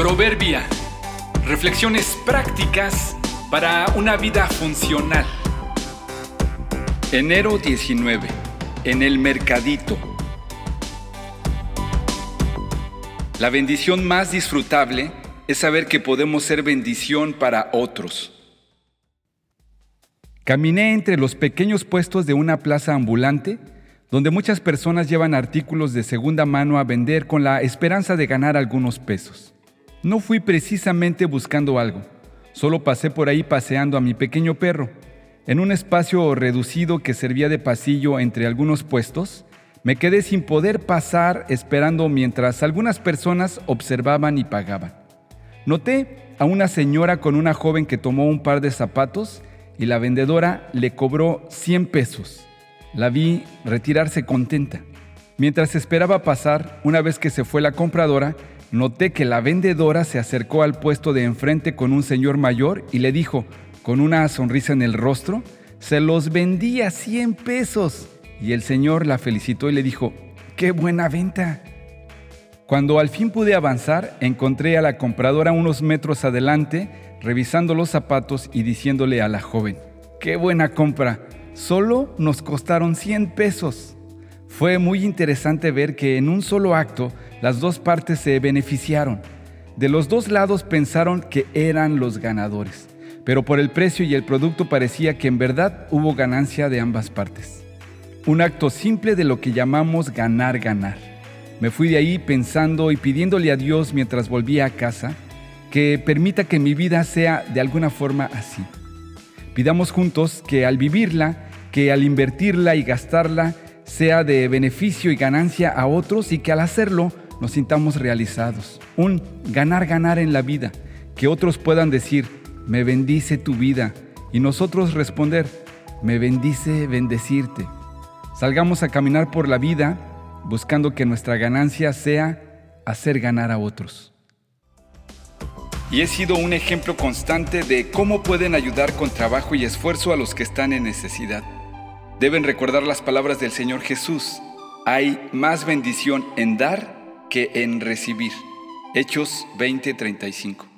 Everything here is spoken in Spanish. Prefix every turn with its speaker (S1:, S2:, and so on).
S1: Proverbia. Reflexiones prácticas para una vida funcional. Enero 19. En el mercadito. La bendición más disfrutable es saber que podemos ser bendición para otros. Caminé entre los pequeños puestos de una plaza ambulante donde muchas personas llevan artículos de segunda mano a vender con la esperanza de ganar algunos pesos. No fui precisamente buscando algo, solo pasé por ahí paseando a mi pequeño perro. En un espacio reducido que servía de pasillo entre algunos puestos, me quedé sin poder pasar esperando mientras algunas personas observaban y pagaban. Noté a una señora con una joven que tomó un par de zapatos y la vendedora le cobró 100 pesos. La vi retirarse contenta. Mientras esperaba pasar, una vez que se fue la compradora, noté que la vendedora se acercó al puesto de enfrente con un señor mayor y le dijo, con una sonrisa en el rostro, se los vendí a 100 pesos. Y el señor la felicitó y le dijo, ¡qué buena venta! Cuando al fin pude avanzar, encontré a la compradora unos metros adelante, revisando los zapatos y diciéndole a la joven, ¡qué buena compra! Solo nos costaron 100 pesos. Fue muy interesante ver que en un solo acto las dos partes se beneficiaron. De los dos lados pensaron que eran los ganadores, pero por el precio y el producto parecía que en verdad hubo ganancia de ambas partes. Un acto simple de lo que llamamos ganar, ganar. Me fui de ahí pensando y pidiéndole a Dios mientras volvía a casa que permita que mi vida sea de alguna forma así. Pidamos juntos que al vivirla, que al invertirla y gastarla, sea de beneficio y ganancia a otros y que al hacerlo nos sintamos realizados. Un ganar-ganar en la vida, que otros puedan decir, me bendice tu vida, y nosotros responder, me bendice bendecirte. Salgamos a caminar por la vida buscando que nuestra ganancia sea hacer ganar a otros. Y he sido un ejemplo constante de cómo pueden ayudar con trabajo y esfuerzo a los que están en necesidad. Deben recordar las palabras del Señor Jesús. Hay más bendición en dar que en recibir. Hechos 20:35.